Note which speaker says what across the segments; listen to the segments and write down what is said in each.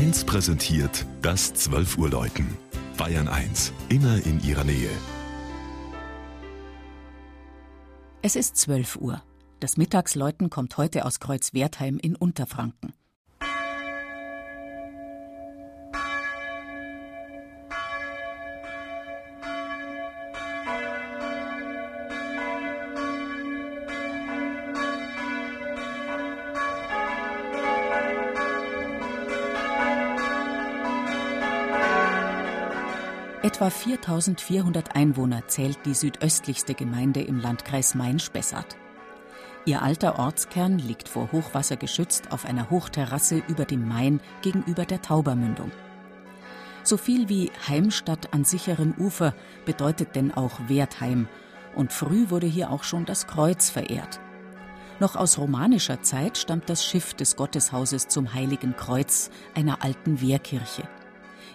Speaker 1: 1 präsentiert das 12 Uhr Läuten. Bayern 1, immer in ihrer Nähe.
Speaker 2: Es ist 12 Uhr. Das Mittagsläuten kommt heute aus Kreuzwertheim in Unterfranken. Etwa 4400 Einwohner zählt die südöstlichste Gemeinde im Landkreis Main-Spessart. Ihr alter Ortskern liegt vor Hochwasser geschützt auf einer Hochterrasse über dem Main gegenüber der Taubermündung. So viel wie Heimstatt an sicherem Ufer bedeutet denn auch Wertheim, und früh wurde hier auch schon das Kreuz verehrt. Noch aus romanischer Zeit stammt das Schiff des Gotteshauses zum Heiligen Kreuz, einer alten Wehrkirche.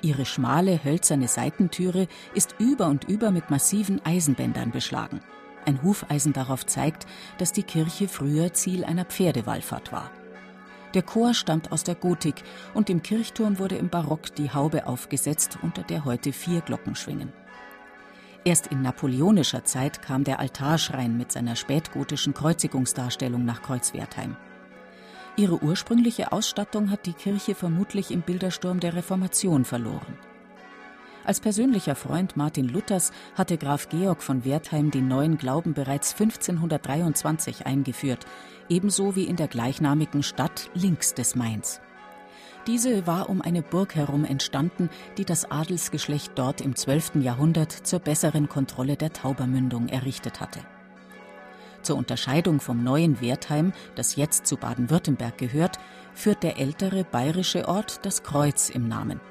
Speaker 2: Ihre schmale, hölzerne Seitentüre ist über und über mit massiven Eisenbändern beschlagen. Ein Hufeisen darauf zeigt, dass die Kirche früher Ziel einer Pferdewallfahrt war. Der Chor stammt aus der Gotik und im Kirchturm wurde im Barock die Haube aufgesetzt, unter der heute vier Glocken schwingen. Erst in napoleonischer Zeit kam der Altarschrein mit seiner spätgotischen Kreuzigungsdarstellung nach Kreuzwertheim. Ihre ursprüngliche Ausstattung hat die Kirche vermutlich im Bildersturm der Reformation verloren. Als persönlicher Freund Martin Luthers hatte Graf Georg von Wertheim den neuen Glauben bereits 1523 eingeführt, ebenso wie in der gleichnamigen Stadt links des Mains. Diese war um eine Burg herum entstanden, die das Adelsgeschlecht dort im 12. Jahrhundert zur besseren Kontrolle der Taubermündung errichtet hatte. Zur Unterscheidung vom neuen Wertheim, das jetzt zu Baden-Württemberg gehört, führt der ältere bayerische Ort das Kreuz im Namen.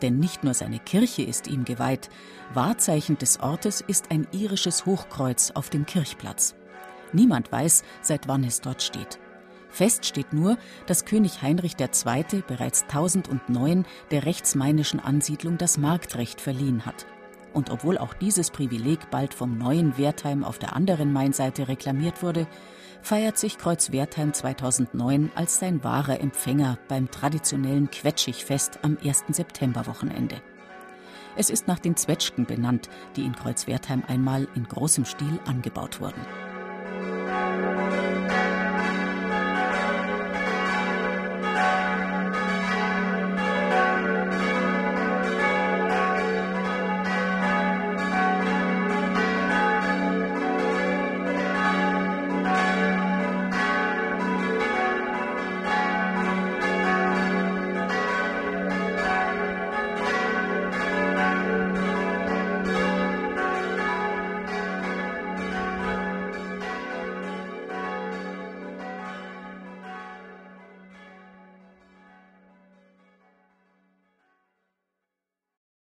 Speaker 2: Denn nicht nur seine Kirche ist ihm geweiht, Wahrzeichen des Ortes ist ein irisches Hochkreuz auf dem Kirchplatz. Niemand weiß, seit wann es dort steht. Fest steht nur, dass König Heinrich II. bereits 1009 der rechtsmainischen Ansiedlung das Marktrecht verliehen hat und obwohl auch dieses Privileg bald vom neuen Wertheim auf der anderen Mainseite reklamiert wurde, feiert sich Kreuz Wertheim 2009 als sein wahrer Empfänger beim traditionellen Quetschigfest am 1. Septemberwochenende. Es ist nach den Zwetschgen benannt, die in Kreuz Wertheim einmal in großem Stil angebaut wurden.